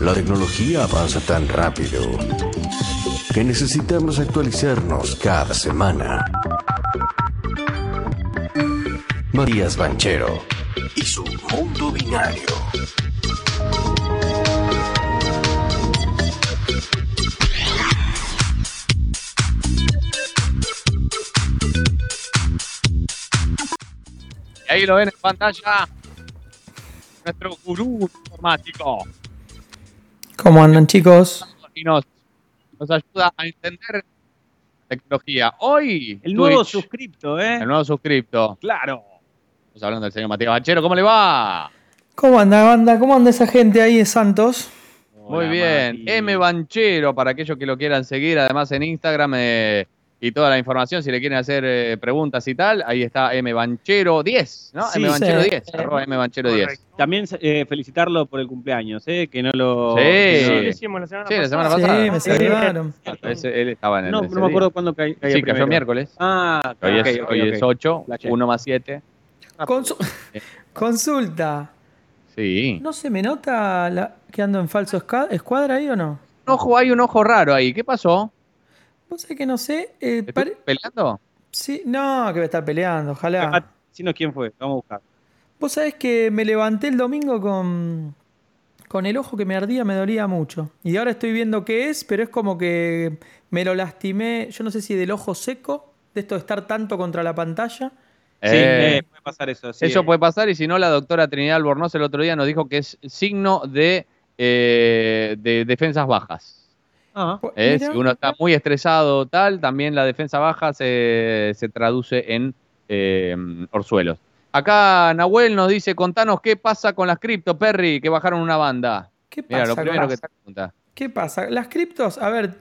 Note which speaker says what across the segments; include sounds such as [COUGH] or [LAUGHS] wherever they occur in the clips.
Speaker 1: La tecnología avanza tan rápido que necesitamos actualizarnos cada semana. Matías Banchero y su mundo binario.
Speaker 2: Ahí lo ven en pantalla. Nuestro gurú informático.
Speaker 3: ¿Cómo andan chicos?
Speaker 2: Y nos, nos ayuda a entender tecnología. Hoy,
Speaker 4: El nuevo suscripto, ¿eh?
Speaker 2: el nuevo suscripto.
Speaker 4: Claro.
Speaker 2: Estamos hablando del señor Matías Banchero. ¿Cómo le va?
Speaker 3: ¿Cómo anda, banda? ¿Cómo anda esa gente ahí de Santos?
Speaker 2: Muy
Speaker 4: Hola,
Speaker 2: bien.
Speaker 4: Mati.
Speaker 2: M Banchero, para aquellos que lo quieran seguir, además en Instagram eh, y toda la información, si le quieren hacer eh, preguntas y tal, ahí está M Banchero 10, ¿no?
Speaker 4: Sí,
Speaker 2: M Banchero
Speaker 3: sí.
Speaker 2: 10, arroba M Banchero 10.
Speaker 4: También eh, felicitarlo por el cumpleaños, ¿eh? Que no lo.
Speaker 2: Sí.
Speaker 4: que no-
Speaker 2: Sí,
Speaker 5: hicimos la semana
Speaker 2: Sí, la semana
Speaker 3: Sí,
Speaker 2: pasada.
Speaker 3: me saludaron.
Speaker 2: Ese- él estaba en el
Speaker 4: No, no me acuerdo cuándo ca- caía
Speaker 2: Sí, cayó miércoles.
Speaker 4: Ah,
Speaker 2: Hoy,
Speaker 4: ok,
Speaker 2: es,
Speaker 4: ok,
Speaker 2: hoy
Speaker 4: ok.
Speaker 2: es 8,
Speaker 4: Flashé.
Speaker 2: 1 más 7.
Speaker 3: Consu- [LAUGHS] Consulta.
Speaker 2: Sí.
Speaker 3: ¿No se me nota la- que ando en falso escuadra ahí o no?
Speaker 2: Un ojo, hay un ojo raro ahí. ¿Qué pasó?
Speaker 3: Vos sabés que no sé. eh,
Speaker 2: ¿Estás
Speaker 3: pare-
Speaker 2: peleando?
Speaker 3: sí, no, que voy a estar peleando, ojalá.
Speaker 4: Ah, Decinos quién fue, vamos a buscar.
Speaker 3: Vos sabés que me levanté el domingo con, con el ojo que me ardía, me dolía mucho. Y ahora estoy viendo qué es, pero es como que me lo lastimé, yo no sé si del ojo seco, de esto de estar tanto contra la pantalla.
Speaker 4: Sí,
Speaker 2: Eh,
Speaker 4: eh, puede pasar eso. sí,
Speaker 2: Eso
Speaker 4: eh.
Speaker 2: puede pasar y si no, la doctora Trinidad Albornoz el otro día nos dijo que es signo de, eh, de defensas bajas.
Speaker 4: Ah,
Speaker 3: Pues,
Speaker 2: ¿eh? Si uno está muy estresado tal, también la defensa baja se, se traduce en eh, orzuelos. Acá Nahuel nos dice, contanos qué pasa con las cripto, Perry, que bajaron una banda.
Speaker 3: ¿Qué
Speaker 2: Mira,
Speaker 3: pasa?
Speaker 2: lo
Speaker 3: con
Speaker 2: primero
Speaker 3: las-
Speaker 2: que te pregunta.
Speaker 3: ¿Qué pasa? Las criptos, a ver,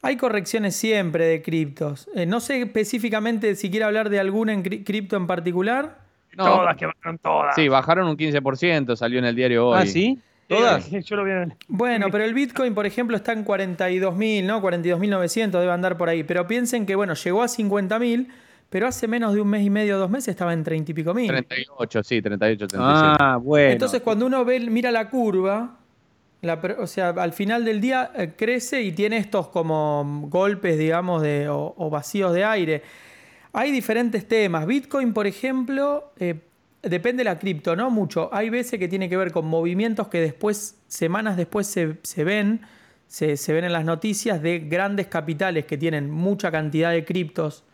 Speaker 3: hay correcciones siempre de criptos. Eh, no sé específicamente si quiere hablar de alguna en cri- cripto en particular.
Speaker 2: No,
Speaker 5: Todas que van todas.
Speaker 2: sí, bajaron un 15%, salió en el diario hoy.
Speaker 4: ah, sí. ¿Todas? [LAUGHS]
Speaker 5: Yo lo vi en el-
Speaker 3: Bueno, [LAUGHS] pero el Bitcoin, por ejemplo, está en 42.000, ¿no? 42.900 debe andar por ahí. Pero piensen que, bueno, llegó a 50.000, pero hace menos de un mes y medio, dos meses, estaba en 30 y pico mil.
Speaker 2: 38, sí, 38, 37.
Speaker 4: Ah, bueno.
Speaker 3: Entonces, cuando uno ve, mira la curva, la o sea, al final del día eh, crece y tiene estos como golpes, digamos, de, o, o vacíos de aire. Hay diferentes temas. Bitcoin, por ejemplo, eh, depende de la cripto, ¿no? Mucho. Hay veces que tiene que ver con movimientos que después, semanas después, se, se ven, se, se ven en las noticias de grandes capitales que tienen mucha cantidad de criptos.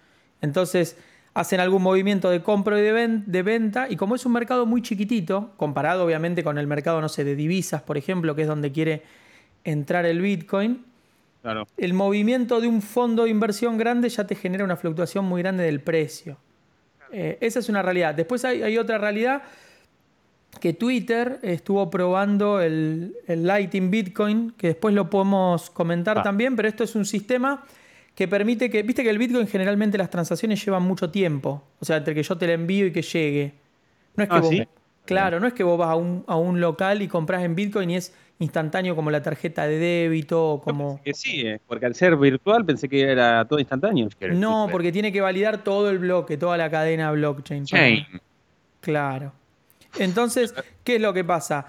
Speaker 3: Entonces, hacen algún movimiento de compra y de, ven- de venta, y como es un mercado muy chiquitito, comparado obviamente con el mercado, no sé, de divisas, por ejemplo, que es donde quiere entrar el Bitcoin,
Speaker 4: Claro.
Speaker 3: el movimiento de un fondo de inversión grande ya te genera una fluctuación muy grande del precio. Eh, esa es una realidad. Después hay, hay otra realidad que Twitter estuvo probando el, el Lightning Bitcoin, que después lo podemos comentar
Speaker 2: Ah.
Speaker 3: también, pero esto es un sistema que permite que, viste que el Bitcoin generalmente las transacciones llevan mucho tiempo, o sea, entre que yo te la envío y que llegue. No es que
Speaker 4: Ah,
Speaker 3: vos-
Speaker 4: ¿sí?
Speaker 3: Claro, no es que vos vas a un, a un local y compras en Bitcoin y es instantáneo como la tarjeta de débito o como...
Speaker 4: Que sí, eh, porque al ser virtual pensé que era todo instantáneo.
Speaker 3: No, porque tiene que validar todo el bloque, toda la cadena blockchain.
Speaker 2: Chain.
Speaker 3: Claro. Entonces, ¿qué es lo que pasa?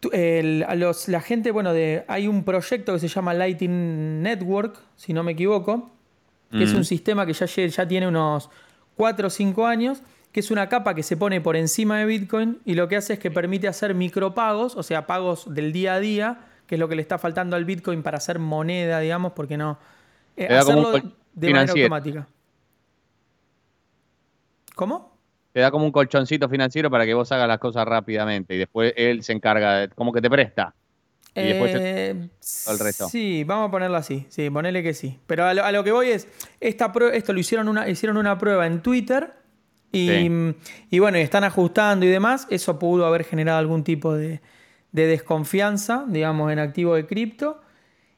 Speaker 3: Tú- el- a los- la gente, bueno, de, hay un proyecto que se llama Lightning Network, si no me equivoco, que es
Speaker 2: Mm.
Speaker 3: un sistema que ya, ya tiene unos 4 o 5 años, que es una capa que se pone por encima de Bitcoin y lo que hace es que permite hacer micropagos, o sea, pagos del día a día, que es lo que le está faltando al Bitcoin para hacer moneda, digamos, porque no... eh, hacerlo de, manera automática. ¿Cómo?
Speaker 2: Te da como un colchoncito financiero para que vos hagas las cosas rápidamente y después él se encarga, de, como que te presta. Y después
Speaker 3: Eh,
Speaker 2: todo el resto.
Speaker 3: Sí, vamos a ponerlo así. Sí, ponele que sí. Pero a lo, a lo que voy es, esta esto lo hicieron una, hicieron una prueba en Twitter y,
Speaker 2: Sí.
Speaker 3: y bueno, y están ajustando y demás. Eso pudo haber generado algún tipo de, de desconfianza, digamos, en activo de cripto.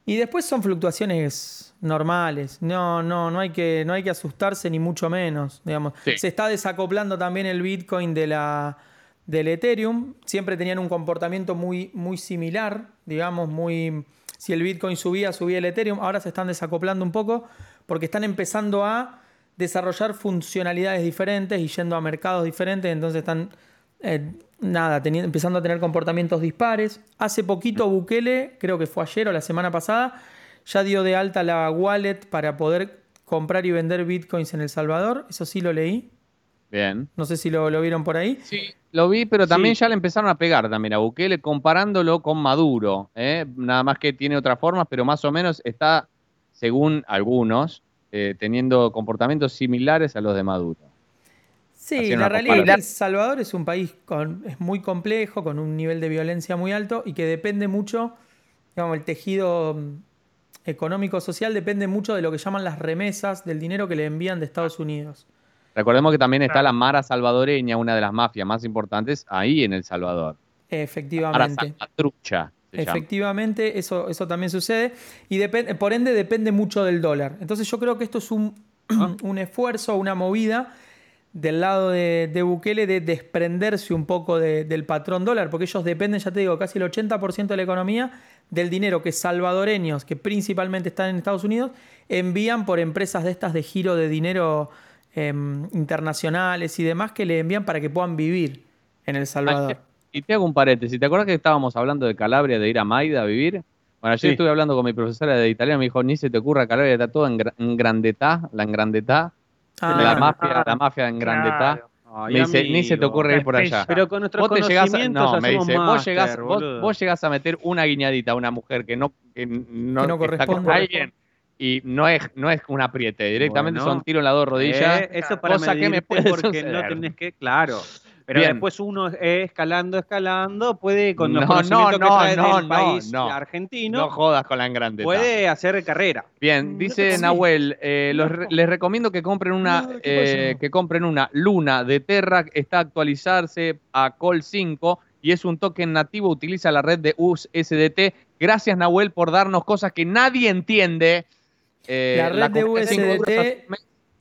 Speaker 3: Y después son fluctuaciones normales. No, no, no hay que, no hay que asustarse ni mucho menos. Digamos.
Speaker 2: Sí.
Speaker 3: Se está desacoplando también el Bitcoin de la, del Ethereum. Siempre tenían un comportamiento muy, muy similar, digamos, muy. Si el Bitcoin subía, subía el Ethereum. Ahora se están desacoplando un poco porque están empezando a desarrollar funcionalidades diferentes y yendo a mercados diferentes, entonces están, eh, nada, empezando a tener comportamientos dispares. Hace poquito Bukele, creo que fue ayer o la semana pasada, ya dio de alta la wallet para poder comprar y vender bitcoins en El Salvador, eso sí lo leí,
Speaker 2: Bien.
Speaker 3: no sé si lo, lo vieron por ahí.
Speaker 2: Sí, lo vi, pero también
Speaker 4: Sí.
Speaker 2: ya le empezaron a pegar también a Bukele comparándolo con Maduro. ¿eh? Nada más que tiene otras formas, pero más o menos está, según algunos, eh, teniendo comportamientos similares a los de Maduro.
Speaker 3: Sí, la realidad es que. El Salvador es un país con, es muy complejo, con un nivel de violencia muy alto y que depende mucho, digamos, el tejido mm, económico-social depende mucho de lo que llaman las remesas del dinero que le envían de Estados Unidos.
Speaker 2: Recordemos que también está la Mara salvadoreña, una de las mafias más importantes, ahí en El Salvador. Mara
Speaker 3: Efectivamente.
Speaker 2: Salvatrucha se llama.
Speaker 3: Efectivamente, eso, eso también sucede. Y por ende depende mucho del dólar. Entonces yo creo que esto es un, [CLEARS THROAT] un esfuerzo, una movida del lado de, de Bukele de desprenderse un poco de- del patrón dólar, porque ellos dependen, ya te digo, casi el 80% de la economía del dinero que salvadoreños, que principalmente están en Estados Unidos, envían por empresas de estas de giro de dinero em, internacionales y demás que le envían para que puedan vivir en El Salvador.
Speaker 2: Y te hago un paréntesis. ¿Te acuerdas que estábamos hablando de Calabria, de ir a Maida a vivir? Bueno, ayer
Speaker 4: Sí.
Speaker 2: estuve hablando con mi profesora de italiano, me dijo, ni se te ocurra Calabria, está todo en, gra- en grandetá, la engrandetá,
Speaker 3: Ah,
Speaker 2: la mafia,
Speaker 5: ah,
Speaker 2: la mafia en grandetá.
Speaker 5: Claro.
Speaker 4: Ay,
Speaker 2: Me dice, ni se te ocurre ir por allá.
Speaker 4: Pero con nuestros
Speaker 2: Vos te llegás a,
Speaker 4: conocimientos
Speaker 2: no, me dice, vos llegás, vos, vos llegás a meter una guiñadita a una mujer que no, que no,
Speaker 3: Que no
Speaker 2: que está
Speaker 3: corresponde.
Speaker 2: con alguien y no es, no es un apriete, directamente
Speaker 4: Bueno.
Speaker 2: son tiro en las dos rodillas.
Speaker 4: Eh, eso para
Speaker 2: Cosa que me puede
Speaker 4: porque no tenés que, claro. Pero
Speaker 2: Bien.
Speaker 4: después uno escalando, escalando, puede con los
Speaker 2: No,
Speaker 4: conocimientos
Speaker 2: no,
Speaker 4: que
Speaker 2: no,
Speaker 4: trae
Speaker 2: no,
Speaker 4: del
Speaker 2: no,
Speaker 4: país
Speaker 2: no.
Speaker 4: argentino,
Speaker 2: No jodas con la engrandetá.
Speaker 4: puede hacer carrera.
Speaker 2: Bien, dice
Speaker 3: Sí.
Speaker 2: Nahuel, eh, los les recomiendo que compren una,
Speaker 3: No, ¿qué
Speaker 2: eh, que compren una Luna de Terra, está a actualizarse a Col 5 y es un token nativo, utiliza la red de USDT. Gracias Nahuel por darnos cosas que nadie entiende. Eh,
Speaker 3: La red de
Speaker 2: comunidad
Speaker 3: USDT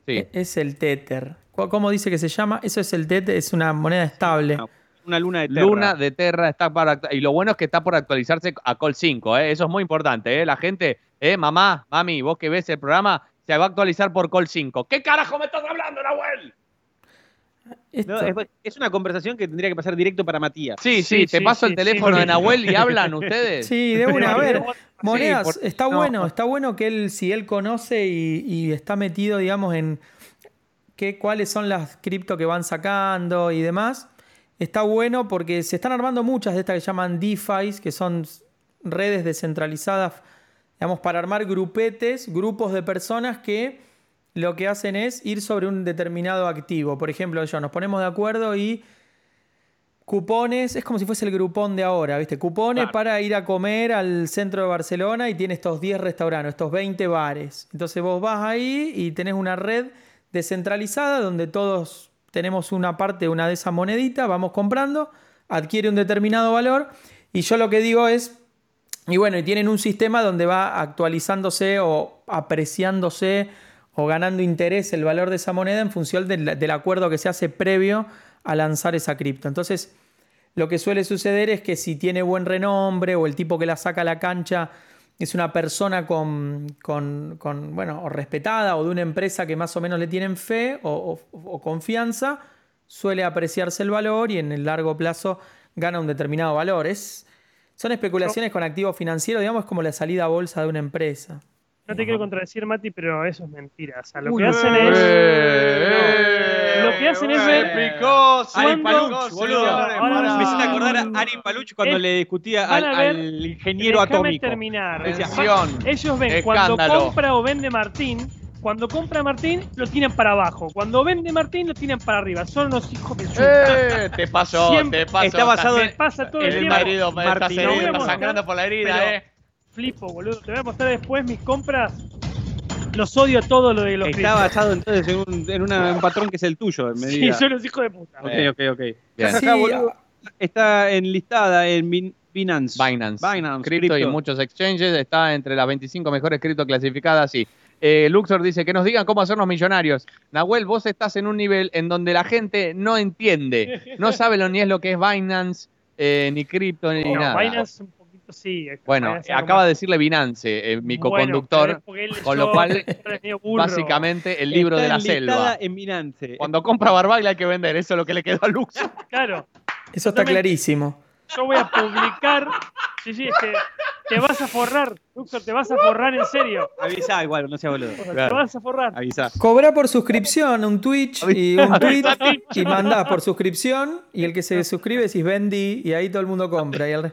Speaker 2: Sí.
Speaker 3: Es el Tether. ¿Cu- ¿Cómo dice que se llama? Eso es el Tether, es una moneda estable.
Speaker 4: No, Una luna de terra.
Speaker 2: Luna de Terra está para y lo bueno es que está por actualizarse a Col 5, ¿eh? eso es muy importante, ¿eh? la gente, eh, mamá, mami, vos que ves el programa, se va a actualizar por Col 5. ¿Qué carajo me estás hablando, Nahuel?
Speaker 4: No, es, es una conversación que tendría que pasar directo para Matías.
Speaker 2: Sí, sí,
Speaker 5: Sí,
Speaker 2: te
Speaker 5: sí,
Speaker 2: paso
Speaker 5: sí,
Speaker 2: el teléfono
Speaker 5: sí.
Speaker 2: de Nahuel y hablan [LAUGHS] ustedes.
Speaker 3: Sí, de una. A ver, monedas,
Speaker 2: Sí, por-
Speaker 3: está
Speaker 2: no.
Speaker 3: bueno, está bueno que él, si él conoce y, y está metido, digamos, en qué, cuáles son las cripto que van sacando y demás. Está bueno porque se están armando muchas de estas que llaman DeFi, que son redes descentralizadas, digamos, para armar grupetes, grupos de personas que lo que hacen es ir sobre un determinado activo. Por ejemplo, yo, nos ponemos de acuerdo y cupones, es como si fuese el grupón de ahora, ¿viste? Cupones
Speaker 4: Claro.
Speaker 3: para ir a comer al centro de Barcelona y tiene estos 10 restaurantes, estos 20 bares. Entonces vos vas ahí y tenés una red descentralizada donde todos tenemos una parte, una de esa monedita, vamos comprando, adquiere un determinado valor y yo lo que digo es, y bueno, y tienen un sistema donde va actualizándose o apreciándose o ganando interés el valor de esa moneda en función del, del acuerdo que se hace previo a lanzar esa cripto. Entonces, lo que suele suceder es que si tiene buen renombre o el tipo que la saca a la cancha es una persona con, con- con, bueno, o respetada o de una empresa que más o menos le tienen fe o, o- o confianza, suele apreciarse el valor y en el largo plazo gana un determinado valor. Es, son especulaciones con activos financieros, digamos, es como la salida a bolsa de una empresa.
Speaker 5: No te quiero contradecir, Mati, pero eso es mentira. O sea, lo
Speaker 3: Uy,
Speaker 5: que hacen
Speaker 3: eh,
Speaker 5: es.
Speaker 2: eh,
Speaker 5: no, hacen
Speaker 2: eh, explicó,
Speaker 4: Ari. Paluch, boludo.
Speaker 5: Ahora-
Speaker 4: Me hiciste acordar a Ari Paluch cuando
Speaker 5: Es-
Speaker 4: le discutía al,
Speaker 5: a ver-
Speaker 4: al ingeniero atómico.
Speaker 5: terminar.
Speaker 4: Decía,
Speaker 2: Atención.
Speaker 5: Ellos ven cuando
Speaker 2: Escándalo.
Speaker 5: compra o vende Martín. Cuando compra Martín, lo tiran para abajo. Cuando vende Martín, lo tiran para arriba. Son unos hijos de su.
Speaker 2: Eh, te pasó,
Speaker 5: Siempre
Speaker 2: te pasó.
Speaker 4: está basado en-
Speaker 5: Pasa todo el
Speaker 2: el marido,
Speaker 4: Martín,
Speaker 2: estás herido, estás sangrando por la herida,
Speaker 5: pero-
Speaker 2: eh.
Speaker 5: Flipo, boludo. Te voy a mostrar después mis compras. Los odio a todo lo de los
Speaker 4: Está basado entonces en un, en una- un patrón que es el tuyo. En
Speaker 5: Sí,
Speaker 4: medida.
Speaker 5: son los hijos de puta.
Speaker 4: Ok, ok, ok.
Speaker 2: Bien.
Speaker 4: Acá,
Speaker 3: Sí,
Speaker 4: boludo, está enlistada en Bin- Binance.
Speaker 2: Binance,
Speaker 4: Binance,
Speaker 2: cripto y muchos exchanges, está entre las 25 mejores cripto clasificadas, sí. Eh, Luxor dice que nos digan cómo hacernos millonarios. Nahuel, vos estás en un nivel en donde la gente no entiende, no sabe lo, ni es lo que es Binance, eh, ni cripto, ni
Speaker 5: No,
Speaker 2: nada.
Speaker 5: Binance un poquito sí.
Speaker 2: Bueno,
Speaker 5: ser algo
Speaker 2: acaba
Speaker 5: más-
Speaker 2: de decirle Binance, eh, mi
Speaker 5: Bueno,
Speaker 2: co-conductor,
Speaker 5: él
Speaker 2: con lo cual, [LAUGHS] básicamente el libro
Speaker 4: Está
Speaker 2: de la selva.
Speaker 4: en Binance.
Speaker 2: Cuando compra Barbaglia hay que vender, eso es lo que le quedó a Lux. [LAUGHS]
Speaker 5: Claro,
Speaker 3: Eso está
Speaker 5: No me-
Speaker 3: clarísimo.
Speaker 5: yo voy a publicar. Sí, sí, es que te vas a forrar, Luxor, te vas a forrar en serio.
Speaker 4: Avisa igual, no sea boludo.
Speaker 5: O sea,
Speaker 2: Claro.
Speaker 5: Te vas a forrar.
Speaker 4: Avisa.
Speaker 3: Cobra por suscripción un Twitch y un tweet y mandás por suscripción y el que se suscribe decís vendí y ahí todo el mundo compra. Y el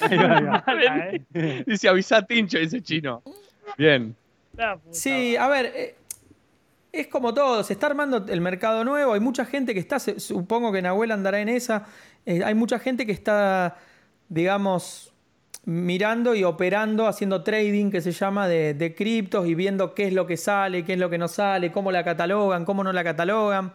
Speaker 3: [LAUGHS]
Speaker 5: eh.
Speaker 2: Dice avisa a Tincho, dice chino. Bien.
Speaker 3: Sí, a ver, eh, es como todo, se está armando el mercado nuevo, hay mucha gente que está, supongo que Nahuel andará en esa, eh, hay mucha gente que está, digamos, mirando y operando, haciendo trading que se llama de, de criptos y viendo qué es lo que sale, qué es lo que no sale, cómo la catalogan, cómo no la catalogan.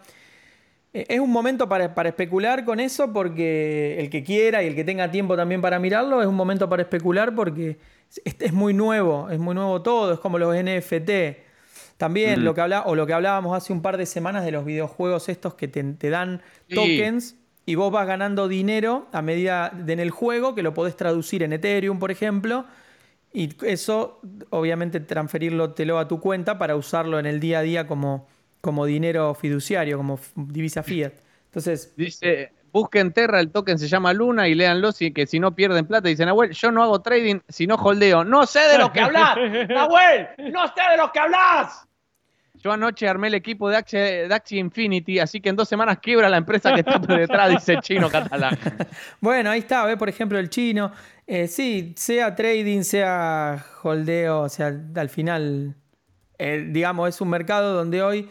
Speaker 3: Eh, Es un momento para, para especular con eso porque el que quiera y el que tenga tiempo también para mirarlo, es un momento para especular porque es, es muy nuevo, es muy nuevo todo, es como los NFT. También
Speaker 2: Mm.
Speaker 3: lo que habla, o lo que hablábamos hace un par de semanas de los videojuegos estos que te, te dan
Speaker 2: Sí.
Speaker 3: tokens y vos vas ganando dinero a medida de en el juego que lo podés traducir en Ethereum, por ejemplo, y eso obviamente transferirlo a tu cuenta para usarlo en el día a día como, como dinero fiduciario, como divisa fiat. Entonces,
Speaker 2: Dice, busquen Terra, el token se llama Luna y léanlo, si, que si no pierden plata. Dice Nahuel, yo no hago trading, sino holdeo. No sé de lo que hablas, [LAUGHS] Nahuel, no sé de lo que hablas. Yo anoche armé el equipo de Axie, de Axie Infinity, así que en dos semanas quiebra la empresa que está detrás, dice Chino Catalán. [LAUGHS]
Speaker 3: bueno, ahí está, ve por ejemplo el chino. Eh, sí, sea trading, sea holdeo, o sea, al final, eh, digamos, es un mercado donde hoy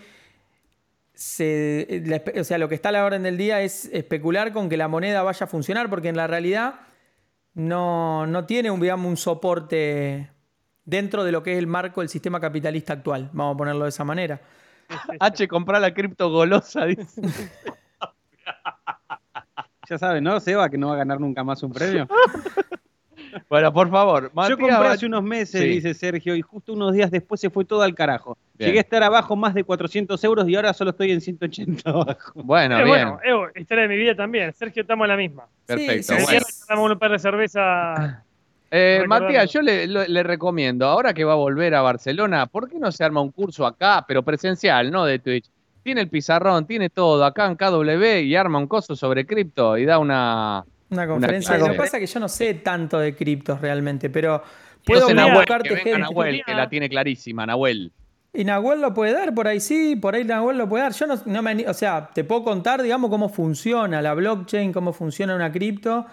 Speaker 3: se, eh, la o sea, lo que está a la orden del día es especular con que la moneda vaya a funcionar, porque en la realidad no, no tiene un, digamos, un soporte dentro de lo que es el marco del sistema capitalista actual, vamos a ponerlo de esa manera. [LAUGHS]
Speaker 2: H, comprar la cripto golosa, dice. [LAUGHS]
Speaker 4: Ya saben, ¿no, Seba? Que no va a ganar nunca más un premio. [LAUGHS] [LAUGHS]
Speaker 2: Bueno, por favor.
Speaker 4: Yo
Speaker 2: Matías
Speaker 4: compré
Speaker 2: Ba-
Speaker 4: hace unos meses,
Speaker 2: Sí.
Speaker 4: dice Sergio, y justo unos días después se fue todo al carajo.
Speaker 2: Bien.
Speaker 4: Llegué a estar abajo más de 400 euros y ahora solo estoy en 180 abajo.
Speaker 2: Bueno,
Speaker 5: Eh,
Speaker 2: bien.
Speaker 5: bueno, eh, historia de mi vida también. Sergio, estamos en la misma.
Speaker 2: Perfecto.
Speaker 3: sí,
Speaker 2: bueno.
Speaker 5: un par de cerveza.
Speaker 2: Eh. Matías, yo le, le recomiendo, ahora que va a volver a Barcelona, ¿por qué no se arma un curso acá, pero presencial, no de Twitch? Tiene el pizarrón, tiene todo acá en KW y arma un coso sobre cripto y da una.
Speaker 3: Una conferencia.
Speaker 2: Una
Speaker 3: Lo que pasa es que yo no sé tanto de criptos realmente, pero
Speaker 2: Puedo
Speaker 5: Nahuel,
Speaker 3: buscarte
Speaker 2: que venga
Speaker 3: gente.
Speaker 2: Nahuel, que la tiene clarísima, Nahuel.
Speaker 3: Y Nahuel lo puede dar, por ahí sí, por ahí Nahuel lo puede dar. Yo no, no me o sea, te puedo contar, digamos, cómo funciona la blockchain, cómo funciona una cripto,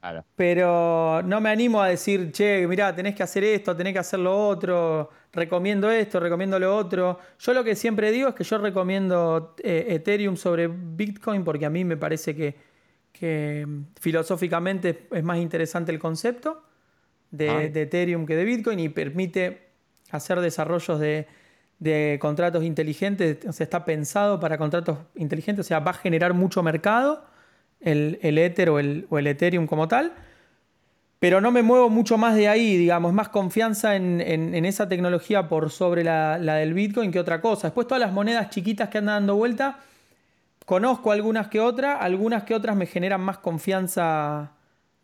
Speaker 2: Claro.
Speaker 3: pero no me animo a decir, che, mirá, tenés que hacer esto, tenés que hacer lo otro, recomiendo esto, recomiendo lo otro. Yo lo que siempre digo es que yo recomiendo eh, Ethereum sobre Bitcoin porque a mí me parece que, que, mm, filosóficamente es más interesante el concepto de, de Ethereum que de Bitcoin y permite hacer desarrollos de, de contratos inteligentes, o sea, está pensado para contratos inteligentes, o sea, va a generar mucho mercado el, el Ether o el, o el Ethereum como tal, pero no me muevo mucho más de ahí, digamos, más confianza en, en- en esa tecnología por sobre la, la del Bitcoin que otra cosa. Después todas las monedas chiquitas que andan dando vuelta, conozco algunas que otras, algunas que otras me generan más confianza,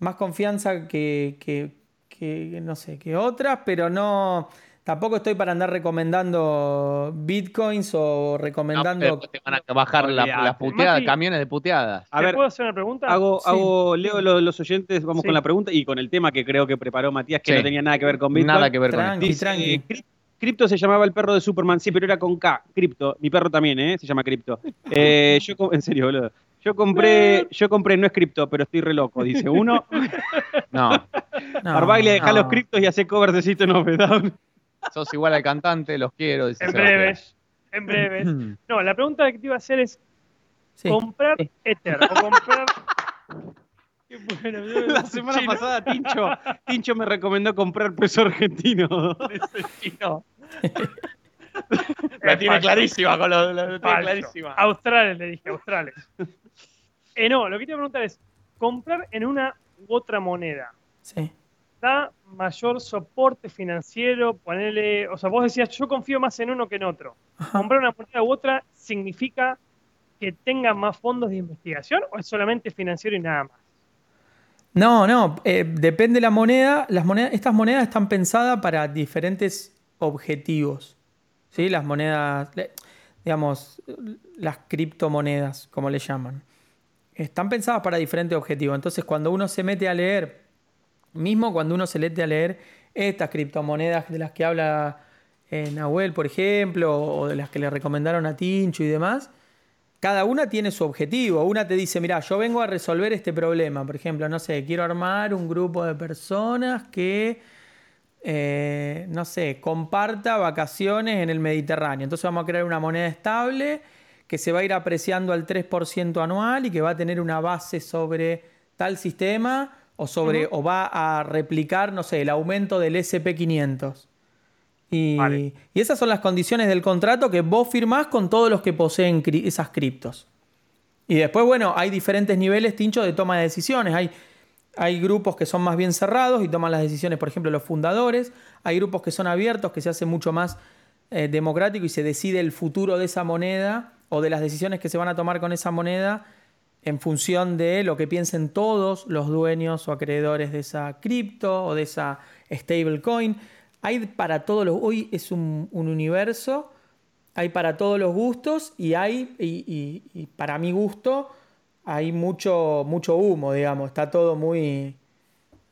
Speaker 3: más confianza que, que- que, no sé, que otras, pero no, tampoco estoy para andar recomendando bitcoins o
Speaker 2: No,
Speaker 3: recomendando...
Speaker 2: pero te van a bajar la- las puteadas,
Speaker 5: Mati.
Speaker 2: camiones de puteadas.
Speaker 4: A
Speaker 5: ¿Te
Speaker 4: ver,
Speaker 5: puedo hacer una pregunta?
Speaker 4: hago,
Speaker 3: Sí.
Speaker 4: hago, leo los, los oyentes, vamos
Speaker 5: Sí.
Speaker 4: con la pregunta y con el tema que creo que preparó Matías, que
Speaker 2: Sí.
Speaker 4: no tenía nada que ver con Bitcoin.
Speaker 2: Nada que ver con
Speaker 3: Tranqui,
Speaker 2: esto.
Speaker 4: Dice, Cripto se llamaba el perro de Superman, sí, pero era con K, Cripto. Mi perro también, ¿eh? Se llama Cripto. Eh, yo, [LAUGHS] en serio, boludo. Yo compré, yo compré, no es cripto, pero estoy re loco, dice uno. [LAUGHS]
Speaker 2: No,
Speaker 3: No,
Speaker 4: Arbaglia, dejá
Speaker 3: no.
Speaker 4: los criptos y hace covers de System of Down.
Speaker 2: sos igual al cantante, los quiero. dice
Speaker 5: En
Speaker 2: Sebastián.
Speaker 5: breves. En breves. [LAUGHS] No, la pregunta que te iba a hacer es:
Speaker 3: Sí.
Speaker 5: ¿comprar Ether o comprar. Bueno, [LAUGHS]
Speaker 4: La semana
Speaker 5: Chino.
Speaker 4: pasada, Tincho, Tincho me recomendó comprar peso argentino. [LAUGHS]
Speaker 2: Chino. [LAUGHS] La tiene clarísima con lo, tiene clarísima.
Speaker 5: Australes, le dije, Australes. Eh, no, lo que te iba a preguntar es: ¿comprar en una u otra moneda
Speaker 3: Sí.
Speaker 5: da mayor soporte financiero? Ponerle. O sea, vos decías, yo confío más en uno que en otro.
Speaker 3: Ajá.
Speaker 5: ¿Comprar una moneda u otra significa que tenga más fondos de investigación o es solamente financiero y nada más?
Speaker 3: No, no, eh, depende de la moneda. Las monedas, estas monedas están pensadas para diferentes objetivos. ¿sí? Las monedas, digamos, las criptomonedas, como le llaman. Están pensadas para diferentes objetivos. Entonces, cuando uno se mete a leer, mismo cuando uno se mete a leer estas criptomonedas de las que habla eh, Nahuel, por ejemplo, o de las que le recomendaron a Tincho y demás, cada una tiene su objetivo. Una te dice, mira, yo vengo a resolver este problema. Por ejemplo, no sé, quiero armar un grupo de personas que, eh, no sé, comparta vacaciones en el Mediterráneo. Entonces vamos a crear una moneda estable que se va a ir apreciando al 3% anual y que va a tener una base sobre tal sistema o, sobre, o va a replicar, no sé, el aumento del SP500. Y,
Speaker 5: Vale.
Speaker 3: y esas son las condiciones del contrato que vos firmás con todos los que poseen cri- esas criptos. Y después, bueno, hay diferentes niveles, Tincho, de toma de decisiones. Hay, hay grupos que son más bien cerrados y toman las decisiones, por ejemplo, los fundadores. Hay grupos que son abiertos, que se hace mucho más eh, democrático y se decide el futuro de esa moneda o de las decisiones que se van a tomar con esa moneda en función de lo que piensen todos los dueños o acreedores de esa cripto o de esa stablecoin. Hay para todos los. Hoy es un, un universo, hay para todos los gustos y hay, y, y- y para mi gusto, hay mucho, mucho humo, digamos. Está todo muy.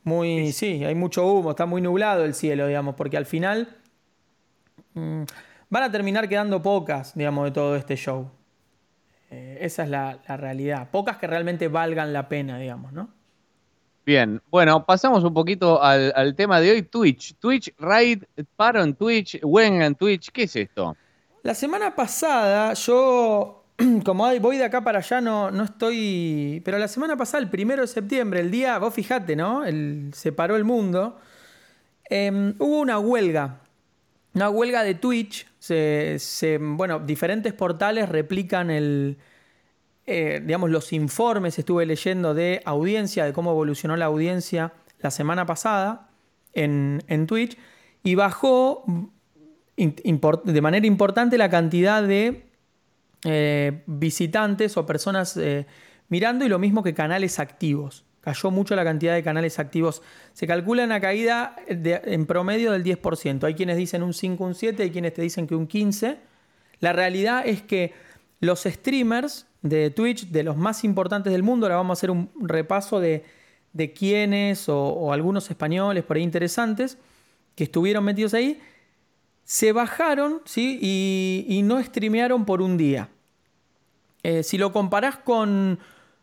Speaker 3: Muy. Sí, hay mucho humo, está muy nublado el cielo, digamos, porque al final. mm, van a terminar quedando pocas, digamos, de todo este show. Eh, esa es la, la realidad. Pocas que realmente valgan la pena, digamos, ¿no?
Speaker 2: Bien, bueno, pasamos un poquito al, tema de hoy, Twitch. Twitch, Raid, paro en Twitch, Wen en Twitch, ¿qué es esto?
Speaker 3: La semana pasada yo, [CLEARS THROAT] como voy de acá para allá, no, no estoy... Pero la semana pasada, el primero de septiembre, el día, vos fijate, ¿no? El, se paró el mundo. em, hubo una huelga. Una huelga de Twitch. Se, se- bueno, diferentes portales replican el, eh, digamos, los informes, estuve leyendo de audiencia, de cómo evolucionó la audiencia la semana pasada en, en Twitch, y bajó de manera importante la cantidad de eh, visitantes o personas eh, mirando y lo mismo que canales activos. Cayó mucho la cantidad de canales activos. Se calcula una caída en promedio del 10%. Hay quienes dicen un 5, un 7, hay quienes te dicen que un 15. La realidad es que los streamers de Twitch, de los más importantes del mundo, ahora vamos a hacer un repaso de, de quiénes o, algunos españoles por ahí interesantes que estuvieron metidos ahí, se bajaron ¿sí? y, y no streamearon por un día. Eh, si lo comparás con,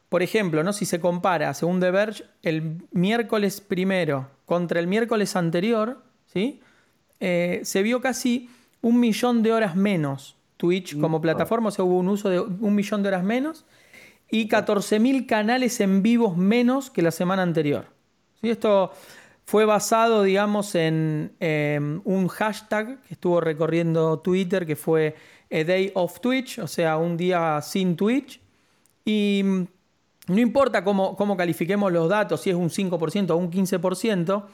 Speaker 3: por ejemplo, ¿no? si se compara, según The Verge, el miércoles primero contra el miércoles anterior, ¿sí? Eh, se vio casi un millón de horas menos Twitch como plataforma, o sea, hubo un uso de un millón de horas menos y 14.000 canales en vivos menos que la semana anterior. ¿Sí? Esto fue basado, digamos, en eh, un hashtag que estuvo recorriendo Twitter, que fue A Day of Twitch, o sea, un día sin Twitch. Y mm, no importa cómo, cómo califiquemos los datos, si es un 5% o un 15%,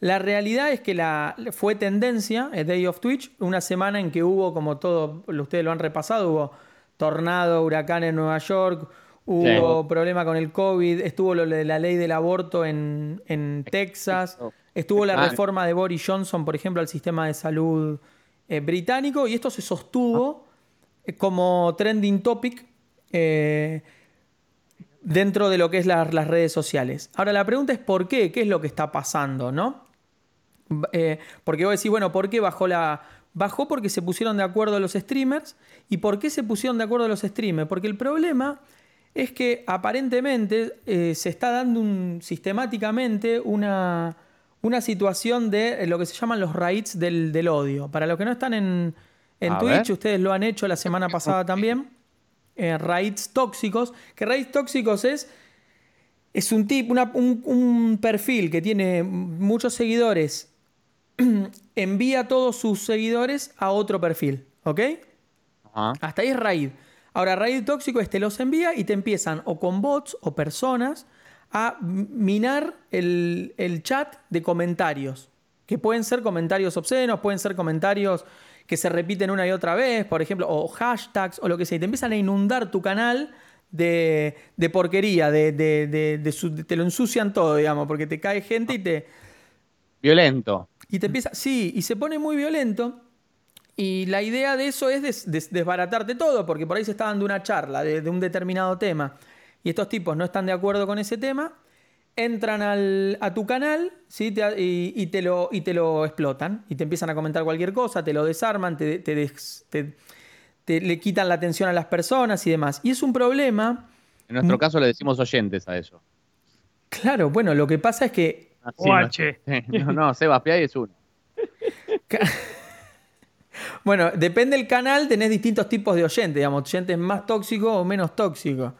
Speaker 3: la realidad es que la, fue tendencia, A Day of Twitch, una semana en que hubo, como todo, ustedes lo han repasado, hubo tornado, huracán en Nueva York, hubo problema con el COVID, estuvo lo de la ley del aborto en, en Texas, estuvo la
Speaker 2: Ah.
Speaker 3: reforma de Boris Johnson, por ejemplo, al sistema de salud eh, británico, y esto se sostuvo eh, como trending topic eh, dentro de lo que es la- las redes sociales. Ahora la pregunta es ¿por qué? ¿Qué es lo que está pasando? ¿no? Eh, porque vos decís, bueno, ¿por qué bajó la... Bajó porque se pusieron de acuerdo los streamers. ¿Y por qué se pusieron de acuerdo los streamers? Porque el problema es que aparentemente eh, se está dando un- sistemáticamente una, una situación de eh, lo que se llaman los raids del, del odio. Para los que no están en, en Twitch,
Speaker 2: ver.
Speaker 3: ustedes lo han hecho la semana pasada [LAUGHS] también. Eh, raids tóxicos. Que raids tóxicos es es un tipo, una- un, un perfil que tiene muchos seguidores, [CLEARS THROAT] envía a todos sus seguidores a otro perfil, ¿ok? Hasta ahí es raid. Ahora, raid tóxico es te los envía y te empiezan o con bots o personas a minar el, el chat de comentarios. Que pueden ser comentarios obscenos, pueden ser comentarios que se repiten una y otra vez, por ejemplo, o hashtags o lo que sea. Y te empiezan a inundar tu canal de, de porquería, de, de- de- de su- te lo ensucian todo, digamos, porque te cae gente y te,
Speaker 2: Violento.
Speaker 3: Y te empieza, sí, y se pone muy violento. Y la idea de eso es des- des- desbaratarte todo, porque por ahí se está dando una charla de, de un determinado tema y estos tipos no están de acuerdo con ese tema, entran al- a tu canal ¿sí? Te- y, y te lo, y te lo explotan y te empiezan a comentar cualquier cosa, te lo desarman, te, te des- te- te- le quitan la atención a las personas y demás. Y es un problema,
Speaker 2: En nuestro caso le decimos oyentes a eso.
Speaker 3: claro, bueno, lo que pasa es que
Speaker 2: Así
Speaker 5: Guache. [LAUGHS]
Speaker 2: No, no, Sebas Piay es uno. [LAUGHS]
Speaker 3: Bueno, depende del canal, tenés distintos tipos de oyentes, digamos, oyentes más tóxicos o menos tóxicos.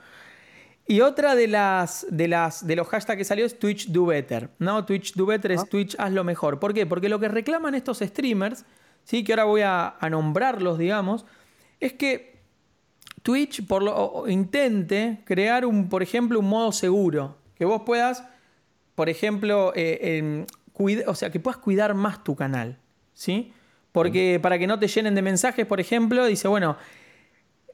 Speaker 3: Y otra de las, de las de los hashtags que salió es Twitch Do Better. ¿no? Twitch Do Better es Twitch hazlo mejor. ¿Por qué? Porque lo que reclaman estos streamers, ¿sí? que ahora voy a, a nombrarlos, digamos, es que Twitch por lo, intente crear un, por ejemplo, un modo seguro. Que vos puedas, por ejemplo, eh, em, cuida- o sea, que puedas cuidar más tu canal. ¿Sí? Porque para que no te llenen de mensajes, por ejemplo, dice, bueno,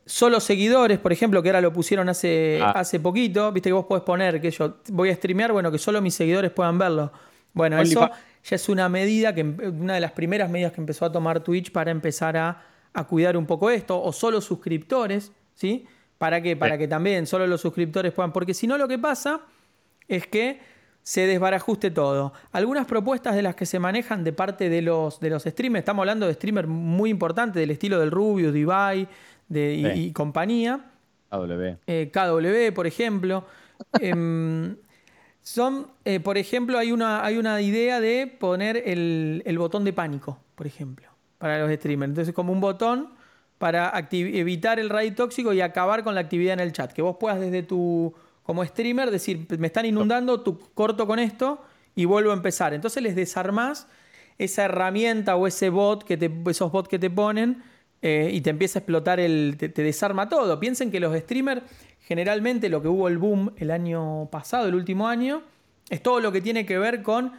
Speaker 3: solo seguidores, por ejemplo, que ahora lo pusieron hace,
Speaker 2: Ah.
Speaker 3: hace poquito, viste que vos podés poner que yo voy a streamear, bueno, que solo mis seguidores puedan verlo. Bueno,
Speaker 4: Only
Speaker 3: eso ya es una medida, que una de las primeras medidas que empezó a tomar Twitch para empezar a, a cuidar un poco esto, o solo suscriptores, ¿sí? ¿Para qué? Para
Speaker 2: Sí.
Speaker 3: que también solo los suscriptores puedan, porque si no lo que pasa es que se desbarajuste todo. Algunas propuestas de las que se manejan de parte de los, de los streamers, estamos hablando de streamers muy importantes del estilo del Rubius, de Ibai de, y-
Speaker 2: Sí.
Speaker 3: y compañía,
Speaker 2: AW.
Speaker 3: eh, KW, por ejemplo. [LAUGHS] Em, son, eh, por ejemplo, hay una, hay una idea de poner el, el botón de pánico, por ejemplo, para los streamers. Entonces, como un botón para evitar el raid tóxico y acabar con la actividad en el chat. Que vos puedas desde tu, como streamer, decir, me están inundando, tú corto con esto y vuelvo a empezar. Entonces les desarmás esa herramienta o ese bot que te, esos bots que te ponen eh, y te empieza a explotar el. Te, te desarma todo. Piensen que los streamers, generalmente lo que hubo el boom el año pasado, el último año, es todo lo que tiene que ver con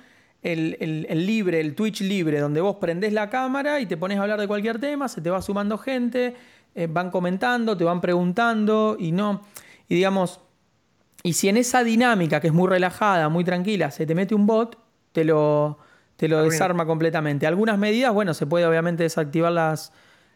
Speaker 3: el, el- el libre, el Twitch libre, donde vos prendés la cámara y te pones a hablar de cualquier tema, se te va sumando gente, eh, van comentando, te van preguntando y no. Y digamos, y si en esa dinámica que es muy relajada, muy tranquila, se te mete un bot, te lo, te lo desarma completamente. Algunas medidas, bueno, se puede obviamente desactivar las,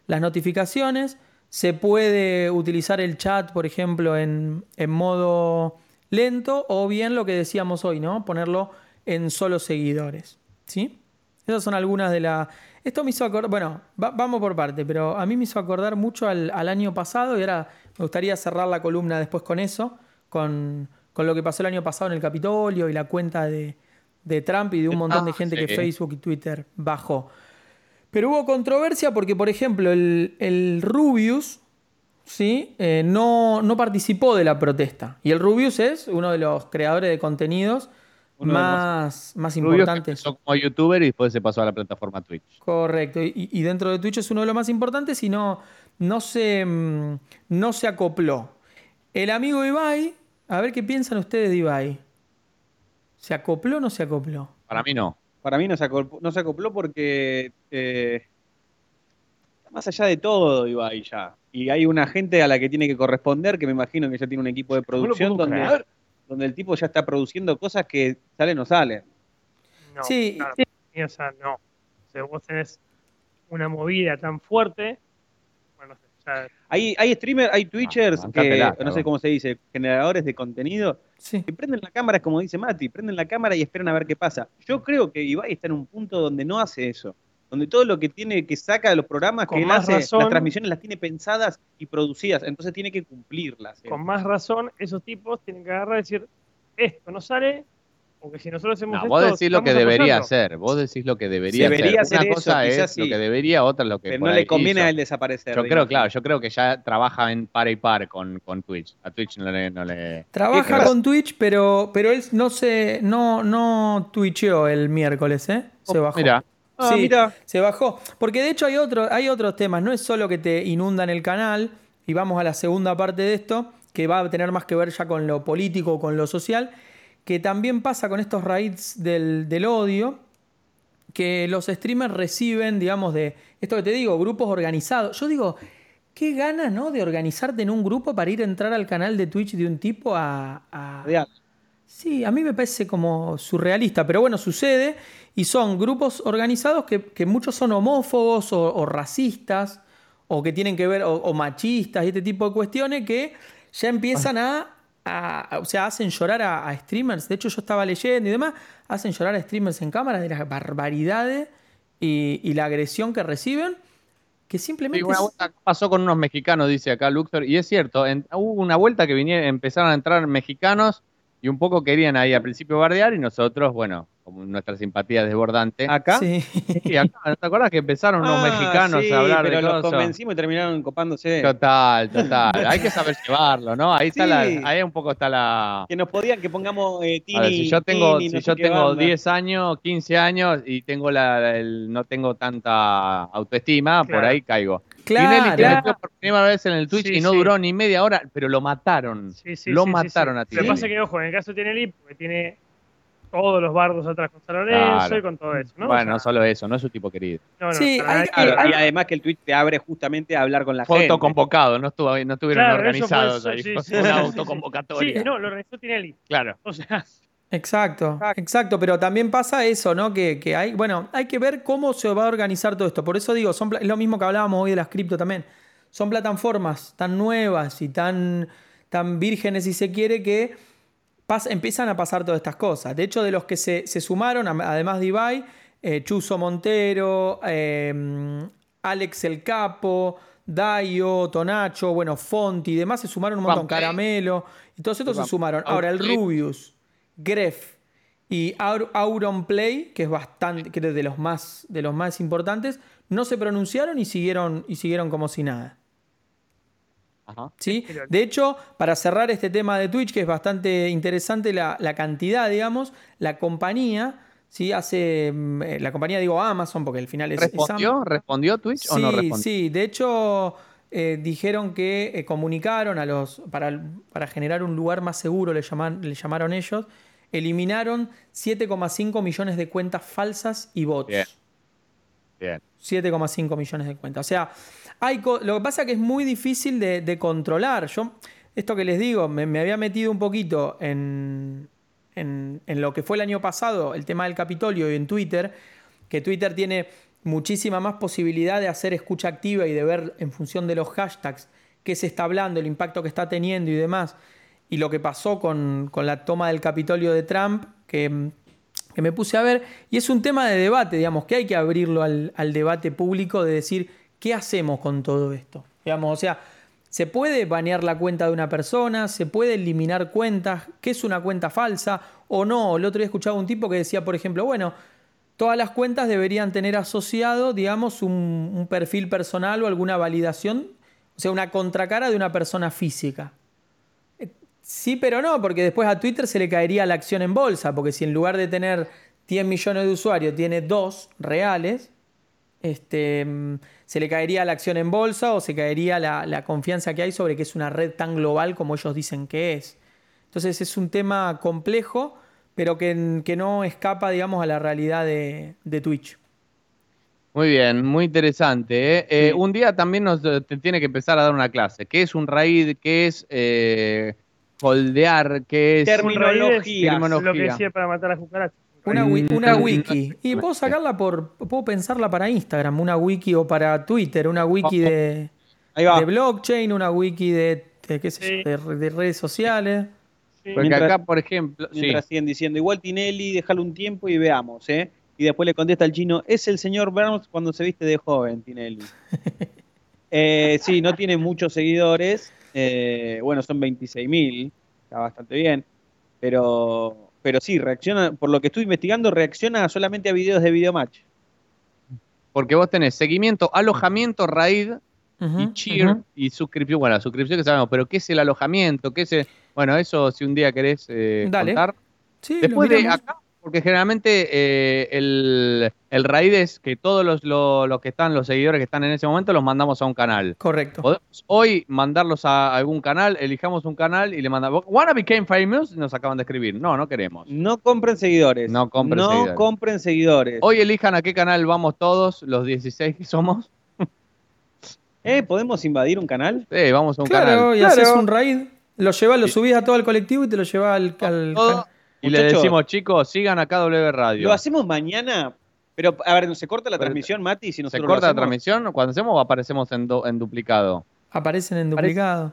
Speaker 3: las notificaciones, se puede utilizar el chat, por ejemplo, en, en modo lento, o bien lo que decíamos hoy, ¿no? Ponerlo en solo seguidores. ¿Sí? Esas son algunas de las. Esto me hizo acordar. Bueno, va- vamos por parte, pero a mí me hizo acordar mucho al, al año pasado y ahora me gustaría cerrar la columna después con eso, con, con lo que pasó el año pasado en el Capitolio y la cuenta de, de Trump y de un montón de
Speaker 2: Ah,
Speaker 3: gente que. Facebook y Twitter bajó. Pero hubo controversia porque, por ejemplo, el, el Rubius ¿sí? Eh, no, no participó de la protesta. Y el Rubius es uno de los creadores de contenidos
Speaker 4: Uno de los
Speaker 3: más, más importantes.
Speaker 2: empezó como youtuber y después se pasó a la plataforma Twitch.
Speaker 3: Correcto. Y, y dentro de Twitch es uno de los más importantes y no, no, se, mm, no se acopló. El amigo Ibai, a ver qué piensan ustedes de Ibai. ¿Se acopló o no se acopló?
Speaker 2: Para mí no.
Speaker 4: Para mí no se acopló, no se acopló porque eh, está más allá de todo, Ibai ya. Y hay una gente a la que tiene que corresponder, que me imagino que ya tiene un equipo de producción donde,
Speaker 5: creer.
Speaker 4: donde el tipo ya está produciendo cosas que salen o no salen.
Speaker 5: No,
Speaker 3: Sí.
Speaker 5: claro, y, o sea, no. O sea, vos tenés una movida tan fuerte. Bueno, no sé, ya-
Speaker 4: Hay, hay streamers, hay twitchers,
Speaker 2: Ah,
Speaker 4: que, no sé cómo se dice, generadores de contenido,
Speaker 3: Sí.
Speaker 4: que prenden la cámara, como dice Mati, prenden la cámara y esperan a ver qué pasa. Yo creo que Ibai está en un punto donde no hace eso. Donde todo lo que tiene, que saca de los programas,
Speaker 5: Con
Speaker 4: que él hace,
Speaker 5: razón.
Speaker 4: las transmisiones las tiene pensadas y producidas, entonces tiene que cumplirlas. eh.
Speaker 5: con más razón, esos tipos tienen que agarrar y decir, esto no sale, porque si nosotros hacemos
Speaker 2: No,
Speaker 5: esto,
Speaker 2: vos decís lo que debería
Speaker 5: apoyando".
Speaker 2: hacer. Vos decís lo que debería,
Speaker 4: Debería
Speaker 2: hacer.
Speaker 4: hacer
Speaker 2: Una
Speaker 4: eso,
Speaker 2: cosa es
Speaker 4: sí.
Speaker 2: lo que debería, otra es lo que
Speaker 4: Pero no le conviene
Speaker 2: hizo.
Speaker 4: a él desaparecer.
Speaker 2: Yo creo, claro, yo creo que ya trabaja en par y par con, con Twitch. A Twitch no le, no le-
Speaker 3: Trabaja con Twitch, pero, pero él no se no, no twitcheó el miércoles, ¿eh? Se bajó.
Speaker 2: Mira,
Speaker 4: Ah,
Speaker 3: Sí,
Speaker 4: mira.
Speaker 3: se bajó. Porque de hecho hay, otro, hay otros temas. No es solo que te inundan el canal. Y vamos a la segunda parte de esto, que va a tener más que ver ya con lo político, con lo social. Que también pasa con estos raids del, del odio. Que los streamers reciben, digamos, de esto que te digo, grupos organizados. Yo digo, qué gana, ¿no? De organizarte en un grupo para ir a entrar al canal de Twitch de un tipo a. Sí, a mí me parece como surrealista, pero bueno, sucede y son grupos organizados que, que muchos son homófobos o, o racistas o que tienen que ver, o, o machistas y este tipo de cuestiones que ya empiezan a, a- o sea, hacen llorar a, a streamers. De hecho, yo estaba leyendo y demás, hacen llorar a streamers en cámara de las barbaridades y, y la agresión que reciben, que
Speaker 2: Sí,
Speaker 3: simplemente...
Speaker 2: una
Speaker 3: es-
Speaker 2: vuelta pasó con unos mexicanos, dice acá Luxor, y es cierto, en- hubo una vuelta que vinieron, empezaron a entrar mexicanos y un poco querían ahí al principio bardear y nosotros, bueno, como nuestra simpatía desbordante.
Speaker 4: ¿Acá?
Speaker 3: Sí.
Speaker 2: Sí, acá, ¿no te acuerdas que empezaron unos
Speaker 4: Ah,
Speaker 2: mexicanos
Speaker 4: sí,
Speaker 2: a hablar
Speaker 4: pero
Speaker 2: de
Speaker 4: los
Speaker 2: cosas?
Speaker 4: convencimos y terminaron copándose.
Speaker 2: Total, total. [LAUGHS] Hay que saber llevarlo, ¿no? Ahí está la, ahí un poco está la.
Speaker 4: Que nos podían que pongamos eh, Tini.
Speaker 2: A ver, si yo tengo,
Speaker 4: Tini,
Speaker 2: si
Speaker 4: no
Speaker 2: yo tengo
Speaker 4: banda.
Speaker 2: 10 años, 15 años y tengo la, el- no tengo tanta autoestima, por ahí caigo.
Speaker 3: Claro.
Speaker 2: Tinelli te metió por primera vez en el Twitch
Speaker 5: Sí,
Speaker 2: y no
Speaker 5: sí.
Speaker 2: duró ni media hora, pero lo mataron.
Speaker 5: Sí, sí,
Speaker 2: lo mataron
Speaker 5: sí.
Speaker 2: a
Speaker 5: Lo
Speaker 2: Tinelli.
Speaker 5: que pasa es que, ojo, en el caso de Tinelli, porque tiene todos los bardos atrás con San Lorenzo
Speaker 2: Claro.
Speaker 5: y con todo eso, ¿no?
Speaker 2: Bueno,
Speaker 5: O sea,
Speaker 2: no solo eso, no es su tipo querido.
Speaker 5: no, no,
Speaker 3: Sí, hay-.
Speaker 4: Claro, y además que el Twitch te abre justamente a hablar con la
Speaker 2: Fue
Speaker 4: gente.
Speaker 2: autoconvocado, no, estuvo, no estuvieron
Speaker 5: Claro, eso fue
Speaker 2: organizados
Speaker 5: eso,
Speaker 2: ahí.
Speaker 5: sí,
Speaker 2: fue [LAUGHS]
Speaker 5: sí,
Speaker 2: una autoconvocatoria.
Speaker 5: Sí, no, lo organizó Tinelli.
Speaker 2: Claro.
Speaker 5: O sea,
Speaker 3: Exacto,
Speaker 4: Exacto.
Speaker 3: pero también pasa eso, ¿no? Que, que hay, bueno, hay que ver cómo se va a organizar todo esto. Por eso digo, son, es lo mismo que hablábamos hoy de las cripto también. Son plataformas tan nuevas y tan, tan vírgenes, si se quiere, que pas- empiezan a pasar todas estas cosas. De hecho, de los que se, se sumaron, además de Ibai, eh, Chuzo Montero, eh, Alex el Capo, Dayo, Tonacho, bueno, Fonti y demás se sumaron un montón. Caramelo, y todos estos se sumaron. Ahora, el. Rubius, Gref y Aur- Auron Play, que es bastante, que es de los más, de los más importantes, no se pronunciaron y siguieron, y siguieron como si nada.
Speaker 2: Ajá.
Speaker 3: ¿sí? De hecho, para cerrar este tema de Twitch, que es bastante interesante la, la cantidad, digamos, la compañía, ¿sí? Hace, mm, eh, la compañía digo Amazon, porque al final es... es Am-
Speaker 2: ¿Respondió? ¿Respondió Twitch o no respondió?
Speaker 3: sí, de hecho eh, dijeron que eh, comunicaron a los, para, para generar un lugar más seguro, le, llaman, le llamaron ellos, eliminaron 7,5 millones de cuentas falsas y bots.
Speaker 2: Bien. Bien.
Speaker 3: 7,5 millones de cuentas. O sea, hay lo que pasa es que es muy difícil de, de controlar. Yo, esto que les digo, me, me había metido un poquito en, en, en lo que fue el año pasado, el tema del Capitolio y en Twitter, que Twitter tiene muchísima más posibilidad de hacer escucha activa y de ver en función de los hashtags qué se está hablando, el impacto que está teniendo y demás. Y lo que pasó con, con la toma del Capitolio de Trump, que que me puse a ver, y es un tema de debate, digamos, que hay que abrirlo al, al debate público de decir, ¿qué hacemos con todo esto? Digamos, o sea, ¿se puede banear la cuenta de una persona? ¿Se puede eliminar cuentas? ¿Qué es una cuenta falsa? ¿O no? El otro día escuchaba un tipo que decía, por ejemplo, bueno, todas las cuentas deberían tener asociado, digamos, un, perfil personal o alguna validación, o sea, una contracara de una persona física. Sí, pero no, porque después a Twitter se le caería la acción en bolsa, porque si en lugar de tener 10 millones de usuarios tiene 2 reales, este, mm, se le caería la acción en bolsa o se caería la, la confianza que hay sobre que es una red tan global como ellos dicen que es. Entonces es un tema complejo, pero que, que no escapa, digamos, a la realidad de, de Twitch.
Speaker 2: Muy bien, muy interesante. ¿eh? Eh, un día también nos eh, te tiene que empezar a dar una clase. ¿Qué es un raid? ¿Qué es eh, holdear? ¿Qué es
Speaker 4: Terminología.
Speaker 2: Terminología.
Speaker 5: lo que decía para matar a cucarachas.
Speaker 3: Una, wi- una
Speaker 2: Mm.
Speaker 3: wiki. Y puedo sacarla por. Puedo pensarla para Instagram, una wiki o para Twitter, una wiki de,
Speaker 4: Ahí va.
Speaker 3: de blockchain, una wiki de, de, qué sé yo, de, de redes sociales.
Speaker 5: Sí.
Speaker 2: Porque
Speaker 4: Mientras-
Speaker 2: acá, por ejemplo, sí.
Speaker 4: Mientras siguen diciendo, igual Tinelli, déjalo un tiempo y veamos, ¿eh? Y después le contesta el chino, es el señor Burns cuando se viste de joven, Tinelli. [LAUGHS] Eh, sí, no tiene muchos seguidores. eh, bueno, son 26.000, está bastante bien. Pero, pero sí, reacciona, por lo que estoy investigando, reacciona solamente a videos de videomatch.
Speaker 2: porque vos tenés seguimiento, alojamiento, raid Y cheer y suscripción. Bueno, la suscripción que sabemos, pero ¿qué es el alojamiento? ¿Qué es el- Bueno, eso si un día querés eh,
Speaker 3: Dale.
Speaker 2: contar.
Speaker 3: Sí, lo
Speaker 2: Después de acá, porque generalmente eh, el, el raid es que todos los, los, los que están, los seguidores que están en ese momento, los mandamos a un canal.
Speaker 3: Correcto.
Speaker 2: Podemos hoy mandarlos a algún canal, elijamos un canal y le mandamos. Wanna became famous, nos acaban de escribir. No, no queremos.
Speaker 4: No compren seguidores.
Speaker 2: No compren
Speaker 4: No
Speaker 2: seguidores.
Speaker 4: compren seguidores.
Speaker 2: Hoy elijan a qué canal vamos todos, los 16 que somos.
Speaker 4: ¿Eh? ¿Podemos invadir un canal?
Speaker 2: Sí, vamos a un
Speaker 3: Claro,
Speaker 2: canal.
Speaker 3: y haces un raid. Lo llevas, lo
Speaker 5: Claro.
Speaker 3: haces un raid. Lo llevas, lo subís a todo el colectivo y te lo llevas al,
Speaker 2: y le decimos, chicos, sigan a KW Radio.
Speaker 4: Lo hacemos mañana, pero a ver, ¿se corta la
Speaker 2: Pero-
Speaker 4: transmisión, Mati? Si
Speaker 2: ¿Se corta la transmisión? Cuando hacemos, aparecemos en, du- en duplicado.
Speaker 3: Aparecen en duplicado.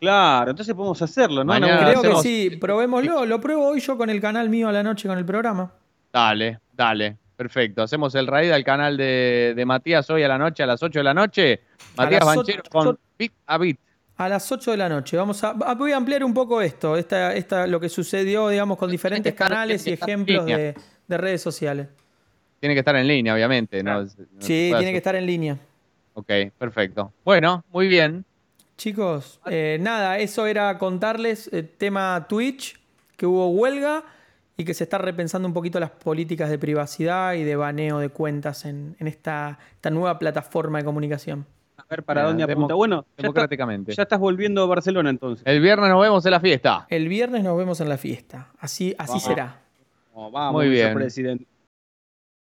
Speaker 4: Claro, entonces podemos hacerlo, ¿no?
Speaker 2: Mañana
Speaker 3: Creo
Speaker 2: hacemos-
Speaker 3: que sí, probémoslo. Lo pruebo hoy yo con el canal mío a la noche con el programa.
Speaker 2: Dale, dale. Perfecto. Hacemos el raid al canal de, de Matías hoy a la noche, a las 8 de la noche. Matías Banchero
Speaker 3: ocho-
Speaker 2: con Bit a Bit.
Speaker 3: A las 8 de la noche. Vamos a, voy a ampliar un poco esto, esta, esta, lo que sucedió, digamos, con diferentes canales y ejemplos de, de redes sociales.
Speaker 2: Tiene que estar en línea, obviamente. ¿no? No se
Speaker 3: Sí, tiene que estar en línea.
Speaker 2: Ok, perfecto. Bueno, muy bien.
Speaker 3: Chicos, eh, nada, eso era contarles el tema Twitch, que hubo huelga y que se está repensando un poquito las políticas de privacidad y de baneo de cuentas en, en esta, esta nueva plataforma de comunicación.
Speaker 4: A ver para dónde apunta. Bueno, ya, está-
Speaker 2: Democráticamente.
Speaker 4: ya estás volviendo a Barcelona entonces.
Speaker 2: El viernes nos vemos en la fiesta.
Speaker 3: El viernes nos vemos en la fiesta. Así, así
Speaker 4: Vamos.
Speaker 3: será.
Speaker 4: Oh, vamos,
Speaker 2: Muy bien.
Speaker 4: presidente.